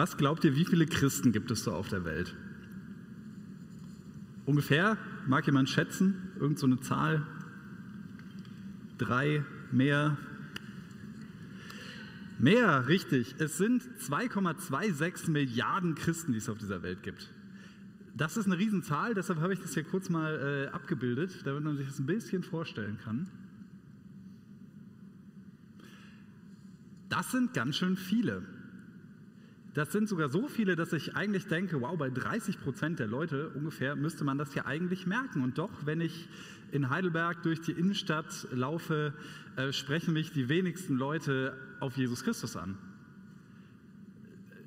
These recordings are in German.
Was glaubt ihr, wie viele Christen gibt es so auf der Welt? Ungefähr, mag jemand schätzen, irgend so eine Zahl? Drei, mehr? Mehr, richtig. Es sind 2,26 Milliarden Christen, die es auf dieser Welt gibt. Das ist eine Riesenzahl, deshalb habe ich das hier kurz mal äh, abgebildet, damit man sich das ein bisschen vorstellen kann. Das sind ganz schön viele. Das sind sogar so viele, dass ich eigentlich denke, wow, bei 30 Prozent der Leute ungefähr müsste man das ja eigentlich merken. Und doch, wenn ich in Heidelberg durch die Innenstadt laufe, äh, sprechen mich die wenigsten Leute auf Jesus Christus an.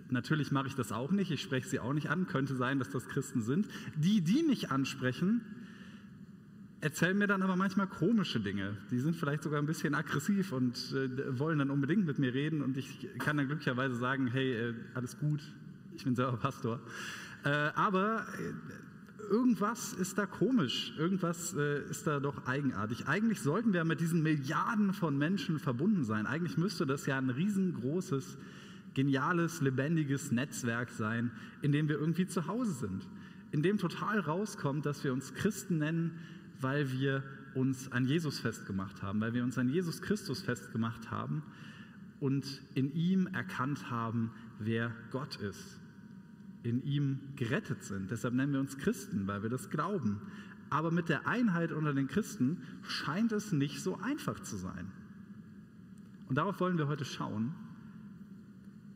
Natürlich mache ich das auch nicht, ich spreche sie auch nicht an, könnte sein, dass das Christen sind. Die, die mich ansprechen, erzählen mir dann aber manchmal komische Dinge. Die sind vielleicht sogar ein bisschen aggressiv und äh, wollen dann unbedingt mit mir reden und ich kann dann glücklicherweise sagen, hey, äh, alles gut, ich bin selber Pastor. Äh, aber äh, irgendwas ist da komisch, irgendwas äh, ist da doch eigenartig. Eigentlich sollten wir mit diesen Milliarden von Menschen verbunden sein. Eigentlich müsste das ja ein riesengroßes, geniales, lebendiges Netzwerk sein, in dem wir irgendwie zu Hause sind. In dem total rauskommt, dass wir uns Christen nennen, weil wir uns an Jesus festgemacht haben, weil wir uns an Jesus Christus festgemacht haben und in ihm erkannt haben, wer Gott ist, in ihm gerettet sind. Deshalb nennen wir uns Christen, weil wir das glauben. Aber mit der Einheit unter den Christen scheint es nicht so einfach zu sein. Und darauf wollen wir heute schauen,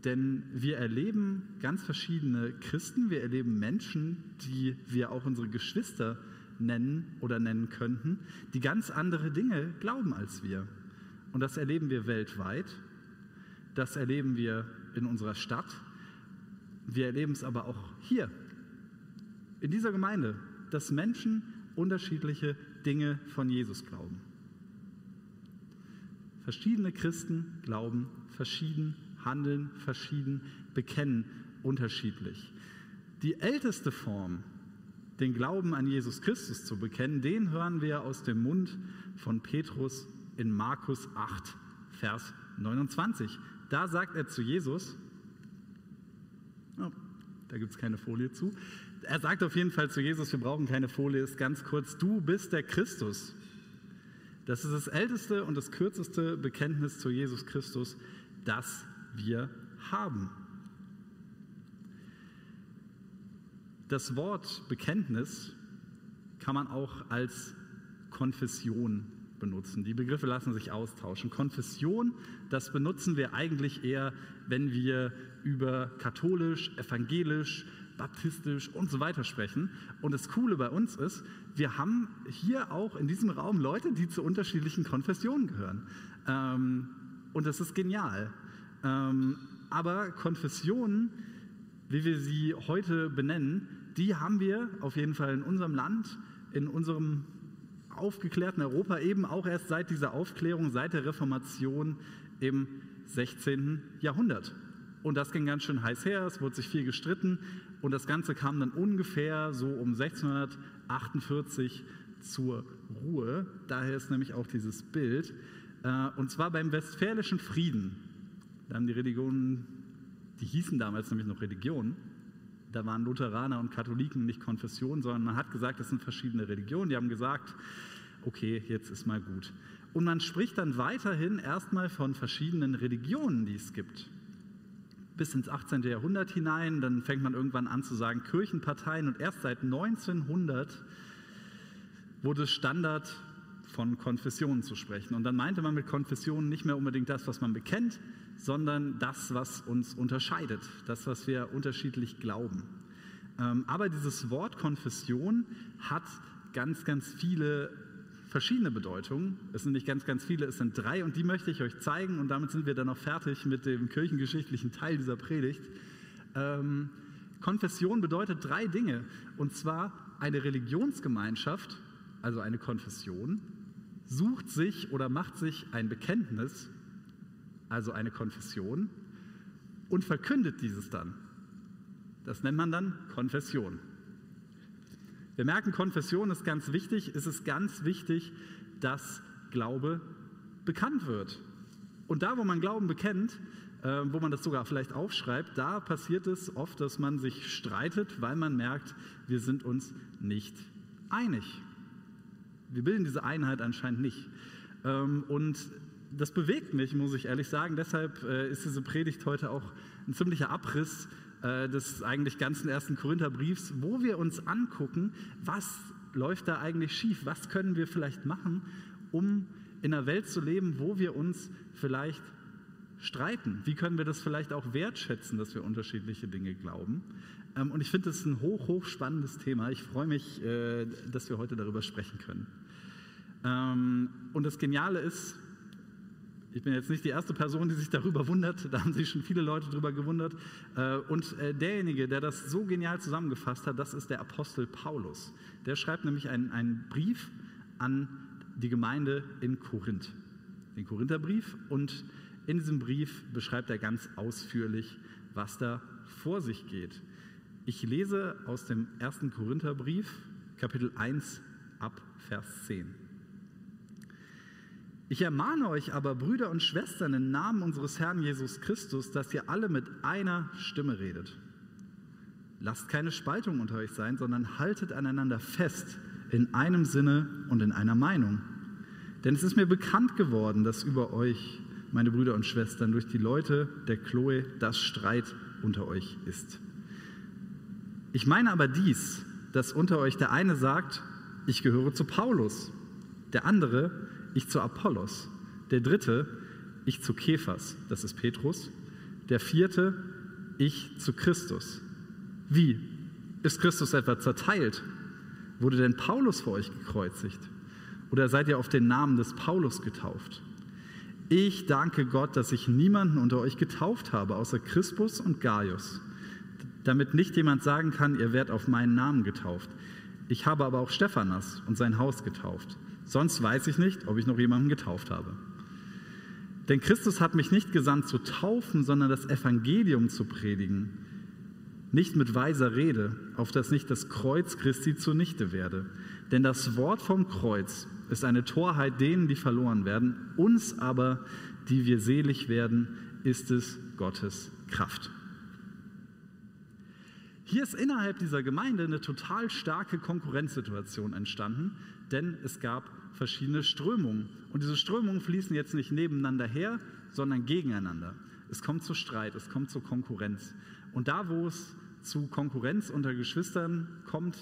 denn wir erleben ganz verschiedene Christen, wir erleben Menschen, die wir auch unsere Geschwister nennen oder nennen könnten, die ganz andere Dinge glauben als wir. Und das erleben wir weltweit, das erleben wir in unserer Stadt, wir erleben es aber auch hier, in dieser Gemeinde, dass Menschen unterschiedliche Dinge von Jesus glauben. Verschiedene Christen glauben verschieden, handeln verschieden, bekennen unterschiedlich. Die älteste Form den Glauben an Jesus Christus zu bekennen, den hören wir aus dem Mund von Petrus in Markus 8, Vers 29. Da sagt er zu Jesus, oh, da gibt es keine Folie zu, er sagt auf jeden Fall zu Jesus, wir brauchen keine Folie, ist ganz kurz, du bist der Christus. Das ist das älteste und das kürzeste Bekenntnis zu Jesus Christus, das wir haben. Das Wort Bekenntnis kann man auch als Konfession benutzen. Die Begriffe lassen sich austauschen. Konfession, das benutzen wir eigentlich eher, wenn wir über katholisch, evangelisch, baptistisch und so weiter sprechen. Und das Coole bei uns ist, wir haben hier auch in diesem Raum Leute, die zu unterschiedlichen Konfessionen gehören. Ähm, und das ist genial. Ähm, aber Konfessionen, wie wir sie heute benennen, die haben wir auf jeden Fall in unserem Land, in unserem aufgeklärten Europa eben auch erst seit dieser Aufklärung, seit der Reformation im 16. Jahrhundert. Und das ging ganz schön heiß her, es wurde sich viel gestritten und das Ganze kam dann ungefähr so um 1648 zur Ruhe. Daher ist nämlich auch dieses Bild. Äh, und zwar beim Westfälischen Frieden. Da haben die Religionen, die hießen damals nämlich noch Religionen, da waren Lutheraner und Katholiken nicht Konfessionen, sondern man hat gesagt, das sind verschiedene Religionen. Die haben gesagt, okay, jetzt ist mal gut. Und man spricht dann weiterhin erstmal von verschiedenen Religionen, die es gibt. Bis ins 18. Jahrhundert hinein, dann fängt man irgendwann an zu sagen Kirchenparteien und erst seit 1900 wurde Standard von Konfessionen zu sprechen. Und dann meinte man mit Konfessionen nicht mehr unbedingt das, was man bekennt, sondern das, was uns unterscheidet, das, was wir unterschiedlich glauben. Ähm, aber dieses Wort Konfession hat ganz, ganz viele verschiedene Bedeutungen. Es sind nicht ganz, ganz viele, es sind drei und die möchte ich euch zeigen und damit sind wir dann auch fertig mit dem kirchengeschichtlichen Teil dieser Predigt. Ähm, Konfession bedeutet drei Dinge und zwar eine Religionsgemeinschaft, also eine Konfession, sucht sich oder macht sich ein Bekenntnis also eine Konfession, und verkündet dieses dann. Das nennt man dann Konfession. Wir merken, Konfession ist ganz wichtig. Es ist ganz wichtig, dass Glaube bekannt wird. Und da, wo man Glauben bekennt, äh, wo man das sogar vielleicht aufschreibt, da passiert es oft, dass man sich streitet, weil man merkt, wir sind uns nicht einig. Wir bilden diese Einheit anscheinend nicht. Ähm, und das bewegt mich, muss ich ehrlich sagen. Deshalb äh, ist diese Predigt heute auch ein ziemlicher Abriss äh, des eigentlich ganzen ersten Korintherbriefs, wo wir uns angucken, was läuft da eigentlich schief, was können wir vielleicht machen, um in einer Welt zu leben, wo wir uns vielleicht streiten. Wie können wir das vielleicht auch wertschätzen, dass wir unterschiedliche Dinge glauben? Ähm, und ich finde das ein hoch, hoch spannendes Thema. Ich freue mich, äh, dass wir heute darüber sprechen können. Ähm, und das Geniale ist, ich bin jetzt nicht die erste Person, die sich darüber wundert, da haben sich schon viele Leute darüber gewundert. Äh, und äh, derjenige, der das so genial zusammengefasst hat, das ist der Apostel Paulus. Der schreibt nämlich einen, einen Brief an die Gemeinde in Korinth, den Korintherbrief. Und in diesem Brief beschreibt er ganz ausführlich, was da vor sich geht. Ich lese aus dem ersten Korintherbrief, Kapitel 1 ab Vers 10. Ich ermahne euch aber, Brüder und Schwestern, im Namen unseres Herrn Jesus Christus, dass ihr alle mit einer Stimme redet. Lasst keine Spaltung unter euch sein, sondern haltet aneinander fest in einem Sinne und in einer Meinung. Denn es ist mir bekannt geworden, dass über euch, meine Brüder und Schwestern, durch die Leute der Chloe das Streit unter euch ist. Ich meine aber dies, dass unter euch der eine sagt, ich gehöre zu Paulus, der andere, ich zu Apollos, der dritte, ich zu Kephas, das ist Petrus, der vierte, ich zu Christus. Wie? Ist Christus etwa zerteilt? Wurde denn Paulus vor euch gekreuzigt? Oder seid ihr auf den Namen des Paulus getauft? Ich danke Gott, dass ich niemanden unter euch getauft habe, außer Crispus und Gaius, damit nicht jemand sagen kann, ihr werdet auf meinen Namen getauft. Ich habe aber auch Stephanas und sein Haus getauft. Sonst weiß ich nicht, ob ich noch jemanden getauft habe. Denn Christus hat mich nicht gesandt zu taufen, sondern das Evangelium zu predigen. Nicht mit weiser Rede, auf dass nicht das Kreuz Christi zunichte werde. Denn das Wort vom Kreuz ist eine Torheit denen, die verloren werden. Uns aber, die wir selig werden, ist es Gottes Kraft. Hier ist innerhalb dieser Gemeinde eine total starke Konkurrenzsituation entstanden, denn es gab verschiedene Strömungen. Und diese Strömungen fließen jetzt nicht nebeneinander her, sondern gegeneinander. Es kommt zu Streit, es kommt zu Konkurrenz. Und da, wo es zu Konkurrenz unter Geschwistern kommt,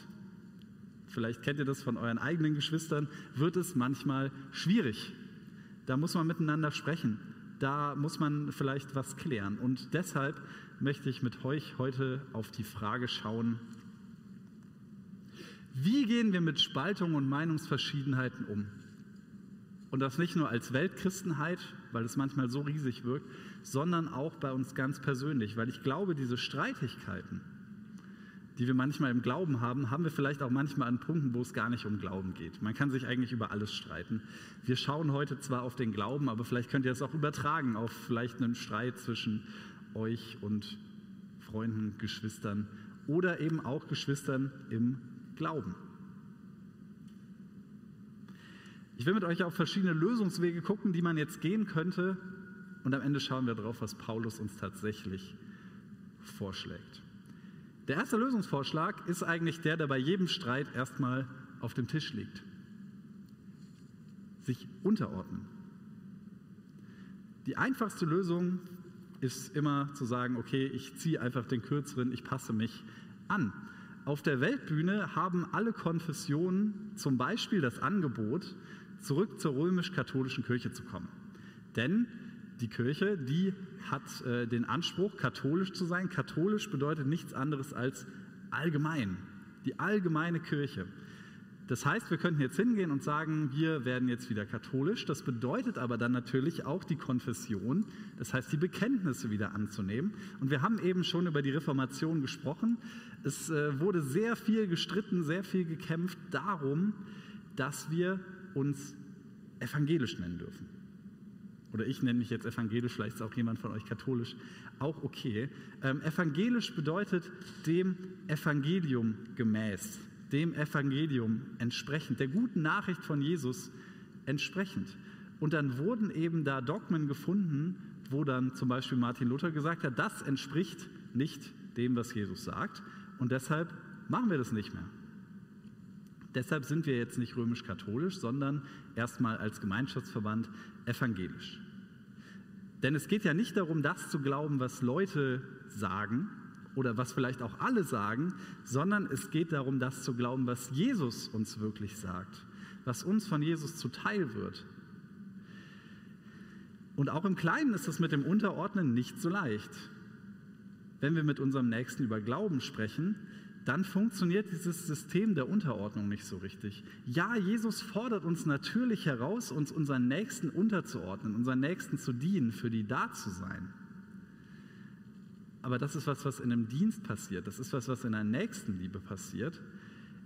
vielleicht kennt ihr das von euren eigenen Geschwistern, wird es manchmal schwierig. Da muss man miteinander sprechen. Da muss man vielleicht was klären. Und deshalb möchte ich mit euch heute auf die Frage schauen, wie gehen wir mit Spaltungen und Meinungsverschiedenheiten um? Und das nicht nur als Weltchristenheit, weil es manchmal so riesig wirkt, sondern auch bei uns ganz persönlich, weil ich glaube, diese Streitigkeiten, die wir manchmal im Glauben haben, haben wir vielleicht auch manchmal an Punkten, wo es gar nicht um Glauben geht. Man kann sich eigentlich über alles streiten. Wir schauen heute zwar auf den Glauben, aber vielleicht könnt ihr es auch übertragen auf vielleicht einen Streit zwischen euch und Freunden, Geschwistern oder eben auch Geschwistern im Glauben. Ich will mit euch auf verschiedene Lösungswege gucken, die man jetzt gehen könnte. Und am Ende schauen wir drauf, was Paulus uns tatsächlich vorschlägt. Der erste Lösungsvorschlag ist eigentlich der, der bei jedem Streit erstmal auf dem Tisch liegt. Sich unterordnen. Die einfachste Lösung ist immer zu sagen, okay, ich ziehe einfach den kürzeren, ich passe mich an. Auf der Weltbühne haben alle Konfessionen zum Beispiel das Angebot, zurück zur römisch-katholischen Kirche zu kommen. Denn die Kirche, die hat äh, den Anspruch, katholisch zu sein. Katholisch bedeutet nichts anderes als allgemein, die allgemeine Kirche. Das heißt, wir könnten jetzt hingehen und sagen, wir werden jetzt wieder katholisch. Das bedeutet aber dann natürlich auch die Konfession, das heißt die Bekenntnisse wieder anzunehmen. Und wir haben eben schon über die Reformation gesprochen. Es äh, wurde sehr viel gestritten, sehr viel gekämpft darum, dass wir uns evangelisch nennen dürfen. Oder ich nenne mich jetzt evangelisch, vielleicht ist auch jemand von euch katholisch, auch okay. Ähm, evangelisch bedeutet dem Evangelium gemäß dem Evangelium entsprechend, der guten Nachricht von Jesus entsprechend. Und dann wurden eben da Dogmen gefunden, wo dann zum Beispiel Martin Luther gesagt hat, das entspricht nicht dem, was Jesus sagt und deshalb machen wir das nicht mehr. Deshalb sind wir jetzt nicht römisch-katholisch, sondern erstmal als Gemeinschaftsverband evangelisch. Denn es geht ja nicht darum, das zu glauben, was Leute sagen oder was vielleicht auch alle sagen, sondern es geht darum, das zu glauben, was Jesus uns wirklich sagt, was uns von Jesus zuteil wird. Und auch im Kleinen ist es mit dem Unterordnen nicht so leicht. Wenn wir mit unserem Nächsten über Glauben sprechen, dann funktioniert dieses System der Unterordnung nicht so richtig. Ja, Jesus fordert uns natürlich heraus, uns unseren Nächsten unterzuordnen, unseren Nächsten zu dienen, für die da zu sein. Aber das ist was, was in einem Dienst passiert. Das ist was, was in einer Nächstenliebe passiert.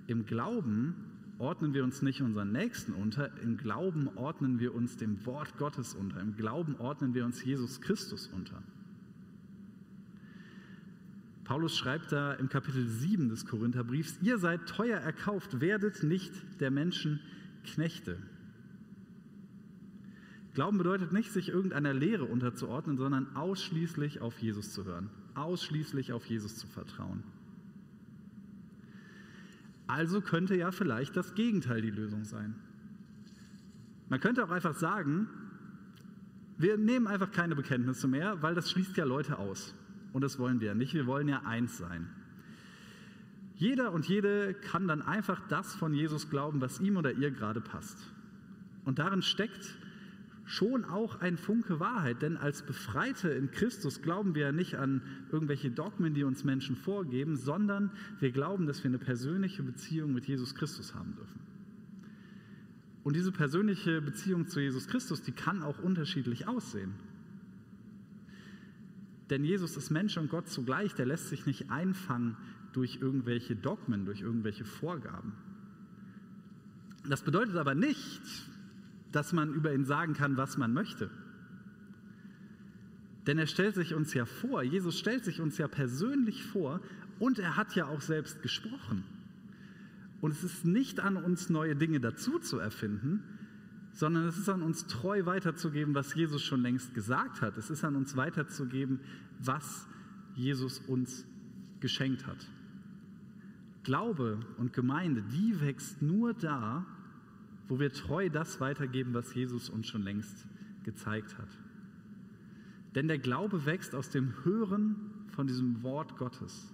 Im Glauben ordnen wir uns nicht unseren Nächsten unter, im Glauben ordnen wir uns dem Wort Gottes unter, im Glauben ordnen wir uns Jesus Christus unter. Paulus schreibt da im Kapitel 7 des Korintherbriefs, ihr seid teuer erkauft, werdet nicht der Menschen Knechte. Glauben bedeutet nicht, sich irgendeiner Lehre unterzuordnen, sondern ausschließlich auf Jesus zu hören, ausschließlich auf Jesus zu vertrauen. Also könnte ja vielleicht das Gegenteil die Lösung sein. Man könnte auch einfach sagen, wir nehmen einfach keine Bekenntnisse mehr, weil das schließt ja Leute aus. Und das wollen wir nicht. Wir wollen ja eins sein. Jeder und jede kann dann einfach das von Jesus glauben, was ihm oder ihr gerade passt. Und darin steckt schon auch ein Funke Wahrheit, denn als Befreite in Christus glauben wir ja nicht an irgendwelche Dogmen, die uns Menschen vorgeben, sondern wir glauben, dass wir eine persönliche Beziehung mit Jesus Christus haben dürfen. Und diese persönliche Beziehung zu Jesus Christus, die kann auch unterschiedlich aussehen. Denn Jesus ist Mensch und Gott zugleich, der lässt sich nicht einfangen durch irgendwelche Dogmen, durch irgendwelche Vorgaben. Das bedeutet aber nicht, dass man über ihn sagen kann, was man möchte. Denn er stellt sich uns ja vor, Jesus stellt sich uns ja persönlich vor und er hat ja auch selbst gesprochen. Und es ist nicht an uns, neue Dinge dazu zu erfinden, sondern es ist an uns treu weiterzugeben, was Jesus schon längst gesagt hat. Es ist an uns weiterzugeben, was Jesus uns geschenkt hat. Glaube und Gemeinde, die wächst nur da, wo wir treu das weitergeben, was Jesus uns schon längst gezeigt hat. Denn der Glaube wächst aus dem Hören von diesem Wort Gottes.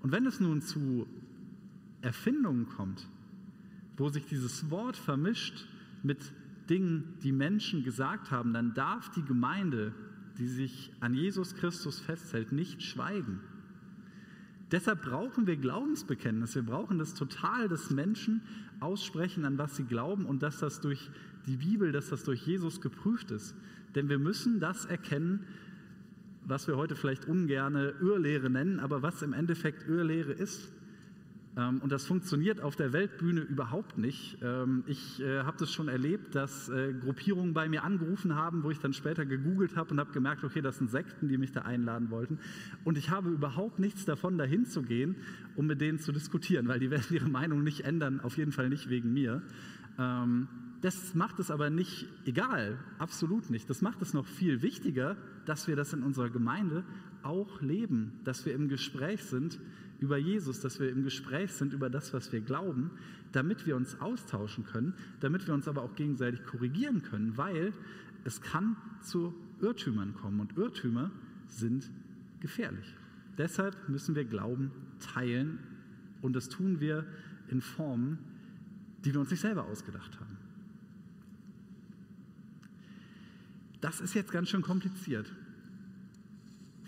Und wenn es nun zu Erfindungen kommt, wo sich dieses Wort vermischt mit Dingen, die Menschen gesagt haben, dann darf die Gemeinde, die sich an Jesus Christus festhält, nicht schweigen. Deshalb brauchen wir Glaubensbekenntnis. Wir brauchen das total, dass Menschen aussprechen, an was sie glauben und dass das durch die Bibel, dass das durch Jesus geprüft ist. Denn wir müssen das erkennen, was wir heute vielleicht ungerne Irrlehre nennen, aber was im Endeffekt Irrlehre ist. Ähm, und das funktioniert auf der Weltbühne überhaupt nicht. Ähm, ich äh, habe das schon erlebt, dass äh, Gruppierungen bei mir angerufen haben, wo ich dann später gegoogelt habe und habe gemerkt, okay, das sind Sekten, die mich da einladen wollten. Und ich habe überhaupt nichts davon, dahin zu gehen, um mit denen zu diskutieren, weil die werden ihre Meinung nicht ändern, auf jeden Fall nicht wegen mir. Ähm, das macht es aber nicht egal, absolut nicht. Das macht es noch viel wichtiger, dass wir das in unserer Gemeinde auch leben, dass wir im Gespräch sind über Jesus, dass wir im Gespräch sind über das, was wir glauben, damit wir uns austauschen können, damit wir uns aber auch gegenseitig korrigieren können, weil es kann zu Irrtümern kommen und Irrtümer sind gefährlich. Deshalb müssen wir Glauben teilen und das tun wir in Formen, die wir uns nicht selber ausgedacht haben. Das ist jetzt ganz schön kompliziert.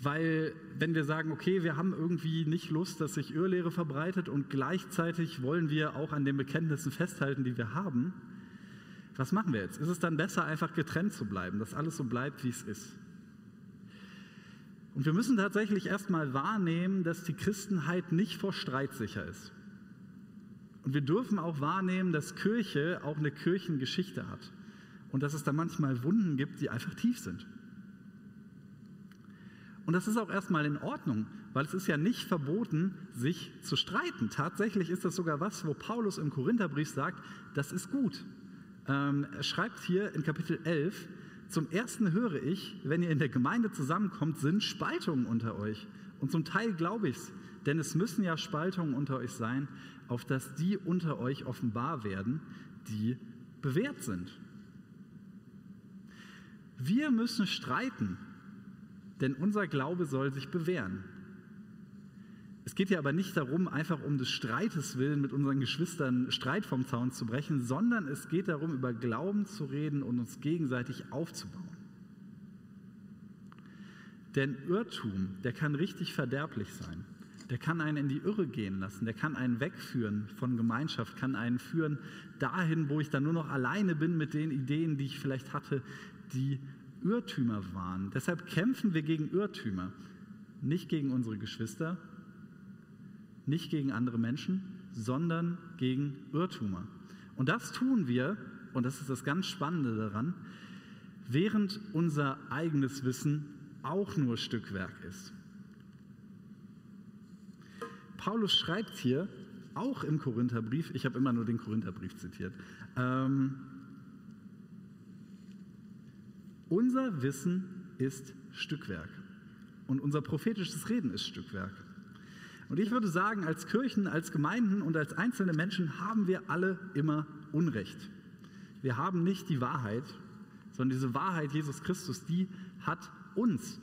Weil wenn wir sagen, okay, wir haben irgendwie nicht Lust, dass sich Irrlehre verbreitet und gleichzeitig wollen wir auch an den Bekenntnissen festhalten, die wir haben, was machen wir jetzt? Ist es dann besser, einfach getrennt zu bleiben, dass alles so bleibt, wie es ist? Und wir müssen tatsächlich erstmal wahrnehmen, dass die Christenheit nicht vor Streit sicher ist. Und wir dürfen auch wahrnehmen, dass Kirche auch eine Kirchengeschichte hat und dass es da manchmal Wunden gibt, die einfach tief sind. Und das ist auch erstmal in Ordnung, weil es ist ja nicht verboten, sich zu streiten. Tatsächlich ist das sogar was, wo Paulus im Korintherbrief sagt, das ist gut. Ähm, er schreibt hier in Kapitel 11, zum ersten höre ich, wenn ihr in der Gemeinde zusammenkommt, sind Spaltungen unter euch. Und zum Teil glaube ich es, denn es müssen ja Spaltungen unter euch sein, auf dass die unter euch offenbar werden, die bewährt sind. Wir müssen streiten, denn unser Glaube soll sich bewähren. Es geht ja aber nicht darum, einfach um des Streites willen mit unseren Geschwistern Streit vom Zaun zu brechen, sondern es geht darum, über Glauben zu reden und uns gegenseitig aufzubauen. Denn Irrtum, der kann richtig verderblich sein. Der kann einen in die Irre gehen lassen, der kann einen wegführen von Gemeinschaft, kann einen führen dahin, wo ich dann nur noch alleine bin mit den Ideen, die ich vielleicht hatte, die Irrtümer waren. Deshalb kämpfen wir gegen Irrtümer, nicht gegen unsere Geschwister, nicht gegen andere Menschen, sondern gegen Irrtümer. Und das tun wir, und das ist das ganz Spannende daran, während unser eigenes Wissen auch nur Stückwerk ist. Paulus schreibt hier, auch im Korintherbrief, ich habe immer nur den Korintherbrief zitiert, ähm, unser Wissen ist Stückwerk und unser prophetisches Reden ist Stückwerk. Und ich würde sagen, als Kirchen, als Gemeinden und als einzelne Menschen haben wir alle immer Unrecht. Wir haben nicht die Wahrheit, sondern diese Wahrheit Jesus Christus, die hat uns.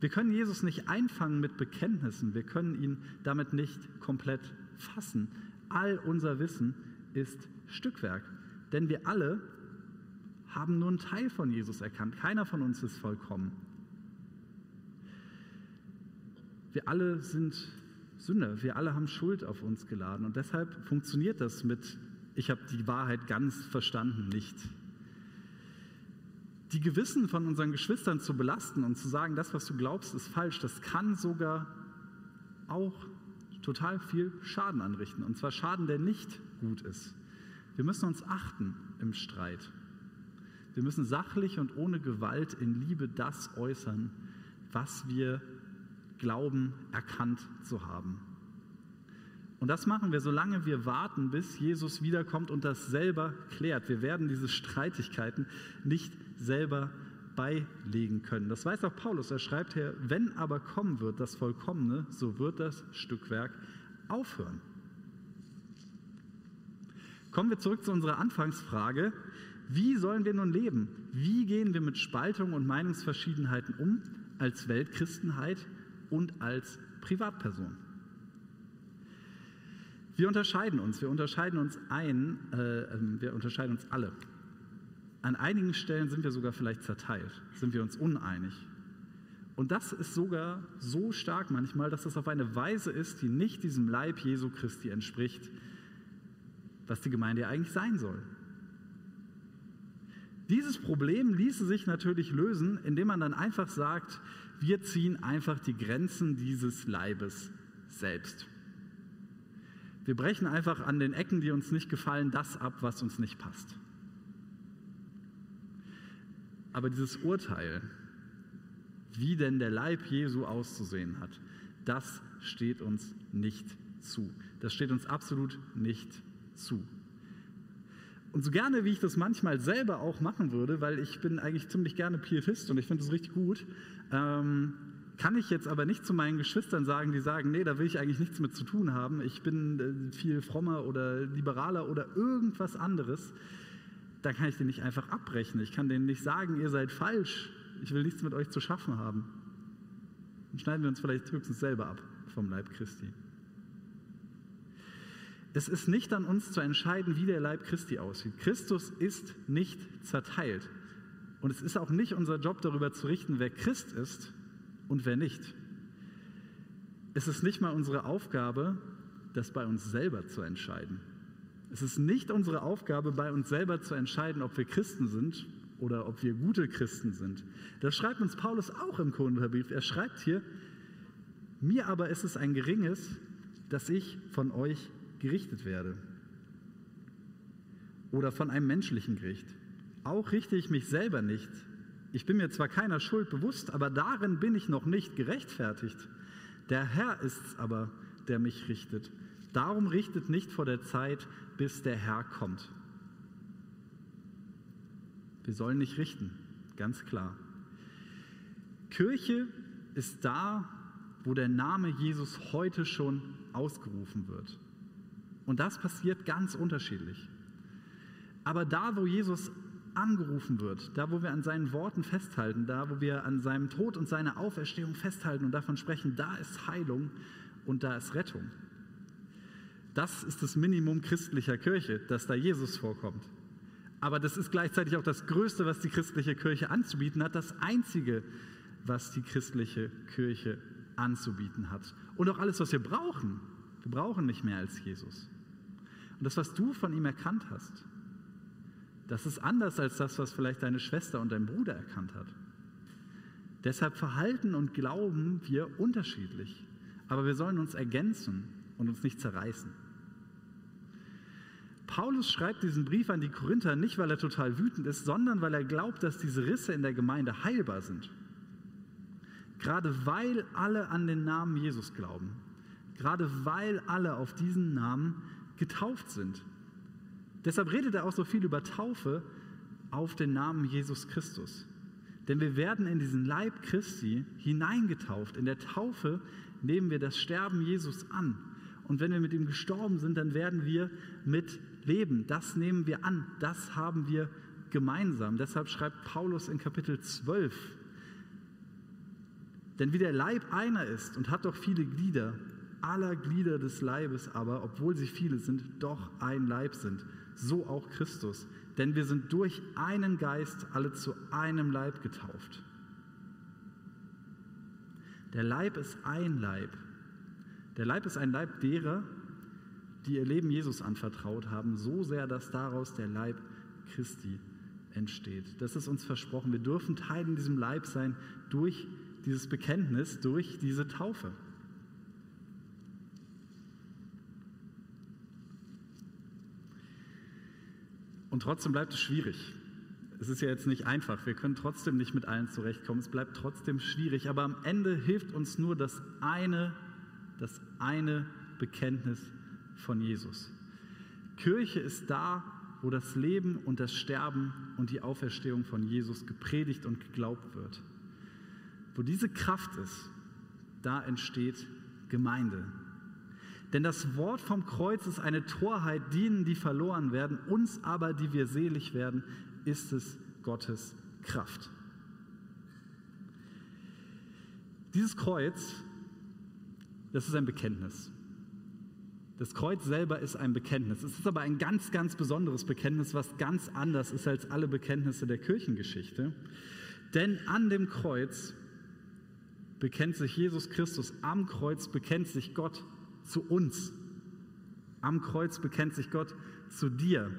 Wir können Jesus nicht einfangen mit Bekenntnissen, wir können ihn damit nicht komplett fassen. All unser Wissen ist Stückwerk, denn wir alle haben nur einen Teil von Jesus erkannt. Keiner von uns ist vollkommen. Wir alle sind Sünder. Wir alle haben Schuld auf uns geladen. Und deshalb funktioniert das mit, ich habe die Wahrheit ganz verstanden, nicht. Die Gewissen von unseren Geschwistern zu belasten und zu sagen, das, was du glaubst, ist falsch, das kann sogar auch total viel Schaden anrichten. Und zwar Schaden, der nicht gut ist. Wir müssen uns achten im Streit. Wir müssen sachlich und ohne Gewalt in Liebe das äußern, was wir Glauben erkannt zu haben. Und das machen wir, solange wir warten, bis Jesus wiederkommt und das selber klärt. Wir werden diese Streitigkeiten nicht selber beilegen können. Das weiß auch Paulus. Er schreibt hier, wenn aber kommen wird das Vollkommene, so wird das Stückwerk aufhören. Kommen wir zurück zu unserer Anfangsfrage. Wie sollen wir nun leben? Wie gehen wir mit Spaltung und Meinungsverschiedenheiten um als Weltchristenheit und als Privatperson. Wir unterscheiden uns, wir unterscheiden uns ein, äh, ähm, wir unterscheiden uns alle. An einigen Stellen sind wir sogar vielleicht zerteilt, sind wir uns uneinig. Und das ist sogar so stark manchmal, dass es auf eine Weise ist, die nicht diesem Leib Jesu Christi entspricht, was die Gemeinde ja eigentlich sein soll. Dieses Problem ließe sich natürlich lösen, indem man dann einfach sagt, wir ziehen einfach die Grenzen dieses Leibes selbst. Wir brechen einfach an den Ecken, die uns nicht gefallen, das ab, was uns nicht passt. Aber dieses Urteil, wie denn der Leib Jesu auszusehen hat, das steht uns nicht zu. Das steht uns absolut nicht zu. Und so gerne, wie ich das manchmal selber auch machen würde, weil ich bin eigentlich ziemlich gerne Pietist und ich finde das richtig gut, ähm, kann ich jetzt aber nicht zu meinen Geschwistern sagen, die sagen, nee, da will ich eigentlich nichts mit zu tun haben, ich bin äh, viel frommer oder liberaler oder irgendwas anderes, dann kann ich den nicht einfach abbrechen. Ich kann denen nicht sagen, ihr seid falsch, ich will nichts mit euch zu schaffen haben. Dann schneiden wir uns vielleicht höchstens selber ab vom Leib Christi. Es ist nicht an uns zu entscheiden, wie der Leib Christi aussieht. Christus ist nicht zerteilt. Und es ist auch nicht unser Job, darüber zu richten, wer Christ ist und wer nicht. Es ist nicht mal unsere Aufgabe, das bei uns selber zu entscheiden. Es ist nicht unsere Aufgabe, bei uns selber zu entscheiden, ob wir Christen sind oder ob wir gute Christen sind. Das schreibt uns Paulus auch im Korintherbrief. Er schreibt hier, mir aber ist es ein geringes, dass ich von euch gerichtet werde. Oder von einem menschlichen Gericht. Auch richte ich mich selber nicht. Ich bin mir zwar keiner Schuld bewusst, aber darin bin ich noch nicht gerechtfertigt. Der Herr ist es aber, der mich richtet. Darum richtet nicht vor der Zeit, bis der Herr kommt. Wir sollen nicht richten, ganz klar. Kirche ist da, wo der Name Jesus heute schon ausgerufen wird. Und das passiert ganz unterschiedlich. Aber da, wo Jesus angerufen wird, da, wo wir an seinen Worten festhalten, da, wo wir an seinem Tod und seiner Auferstehung festhalten und davon sprechen, da ist Heilung und da ist Rettung. Das ist das Minimum christlicher Kirche, dass da Jesus vorkommt. Aber das ist gleichzeitig auch das Größte, was die christliche Kirche anzubieten hat, das Einzige, was die christliche Kirche anzubieten hat. Und auch alles, was wir brauchen. Wir brauchen nicht mehr als Jesus. Und das, was du von ihm erkannt hast, das ist anders als das, was vielleicht deine Schwester und dein Bruder erkannt hat. Deshalb verhalten und glauben wir unterschiedlich. Aber wir sollen uns ergänzen und uns nicht zerreißen. Paulus schreibt diesen Brief an die Korinther nicht, weil er total wütend ist, sondern weil er glaubt, dass diese Risse in der Gemeinde heilbar sind. Gerade weil alle an den Namen Jesus glauben. Gerade weil alle auf diesen Namen getauft sind. Deshalb redet er auch so viel über Taufe auf den Namen Jesus Christus. Denn wir werden in diesen Leib Christi hineingetauft. In der Taufe nehmen wir das Sterben Jesus an. Und wenn wir mit ihm gestorben sind, dann werden wir mit leben. Das nehmen wir an. Das haben wir gemeinsam. Deshalb schreibt Paulus in Kapitel 12, denn wie der Leib einer ist und hat doch viele Glieder, aller Glieder des Leibes aber, obwohl sie viele sind, doch ein Leib sind, so auch Christus. Denn wir sind durch einen Geist alle zu einem Leib getauft. Der Leib ist ein Leib. Der Leib ist ein Leib derer, die ihr Leben Jesus anvertraut haben, so sehr, dass daraus der Leib Christi entsteht. Das ist uns versprochen. Wir dürfen Teil in diesem Leib sein durch dieses Bekenntnis, durch diese Taufe. Und trotzdem bleibt es schwierig. Es ist ja jetzt nicht einfach. Wir können trotzdem nicht mit allen zurechtkommen. Es bleibt trotzdem schwierig. Aber am Ende hilft uns nur das eine, das eine Bekenntnis von Jesus. Kirche ist da, wo das Leben und das Sterben und die Auferstehung von Jesus gepredigt und geglaubt wird. Wo diese Kraft ist, da entsteht Gemeinde. Denn das Wort vom Kreuz ist eine Torheit, denen, die verloren werden, uns aber, die wir selig werden, ist es Gottes Kraft. Dieses Kreuz, das ist ein Bekenntnis. Das Kreuz selber ist ein Bekenntnis. Es ist aber ein ganz, ganz besonderes Bekenntnis, was ganz anders ist als alle Bekenntnisse der Kirchengeschichte. Denn an dem Kreuz bekennt sich Jesus Christus, am Kreuz bekennt sich Gott zu uns. Am Kreuz bekennt sich Gott zu dir.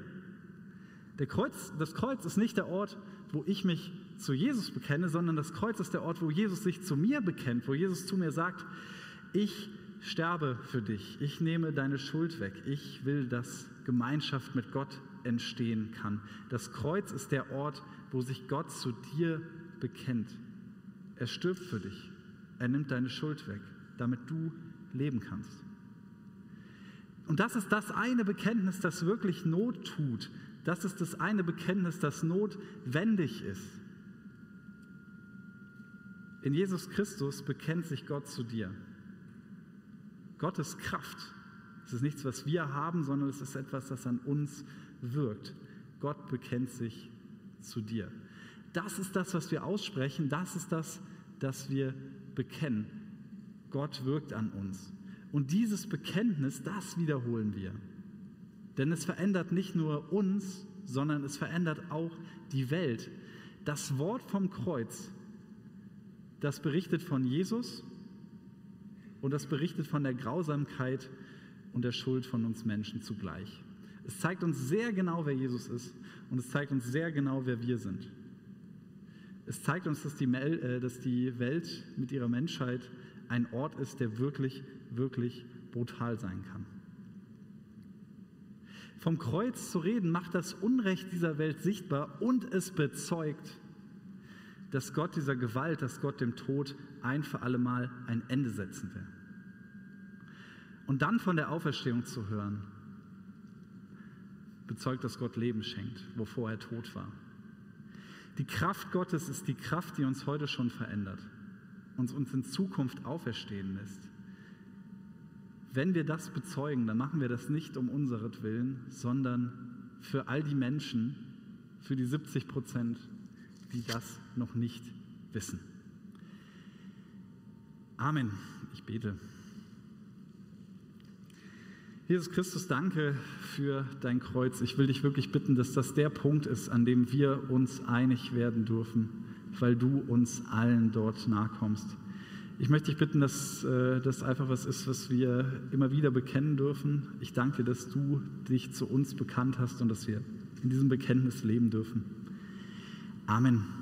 Kreuz, das Kreuz ist nicht der Ort, wo ich mich zu Jesus bekenne, sondern das Kreuz ist der Ort, wo Jesus sich zu mir bekennt, wo Jesus zu mir sagt, ich sterbe für dich, ich nehme deine Schuld weg, ich will, dass Gemeinschaft mit Gott entstehen kann. Das Kreuz ist der Ort, wo sich Gott zu dir bekennt. Er stirbt für dich, er nimmt deine Schuld weg, damit du leben kannst. Und das ist das eine Bekenntnis, das wirklich Not tut. Das ist das eine Bekenntnis, das notwendig ist. In Jesus Christus bekennt sich Gott zu dir. Gottes Kraft. Es ist nichts, was wir haben, sondern es ist etwas, das an uns wirkt. Gott bekennt sich zu dir. Das ist das, was wir aussprechen. Das ist das, das wir bekennen. Gott wirkt an uns. Und dieses Bekenntnis, das wiederholen wir. Denn es verändert nicht nur uns, sondern es verändert auch die Welt. Das Wort vom Kreuz, das berichtet von Jesus und das berichtet von der Grausamkeit und der Schuld von uns Menschen zugleich. Es zeigt uns sehr genau, wer Jesus ist und es zeigt uns sehr genau, wer wir sind. Es zeigt uns, dass die, äh, Welt mit ihrer Menschheit ein Ort ist, der wirklich, wirklich brutal sein kann. Vom Kreuz zu reden macht das Unrecht dieser Welt sichtbar und es bezeugt, dass Gott dieser Gewalt, dass Gott dem Tod ein für alle Mal ein Ende setzen will. Und dann von der Auferstehung zu hören, bezeugt, dass Gott Leben schenkt, wovor er tot war. Die Kraft Gottes ist die Kraft, die uns heute schon verändert, uns uns in Zukunft auferstehen lässt. Wenn wir das bezeugen, dann machen wir das nicht um unseretwillen, sondern für all die Menschen, für die 70 Prozent, die das noch nicht wissen. Amen. Ich bete. Jesus Christus, danke für dein Kreuz. Ich will dich wirklich bitten, dass das der Punkt ist, an dem wir uns einig werden dürfen, weil du uns allen dort nahe kommst. Ich möchte dich bitten, dass äh, das einfach was ist, was wir immer wieder bekennen dürfen. Ich danke dass du dich zu uns bekannt hast und dass wir in diesem Bekenntnis leben dürfen. Amen.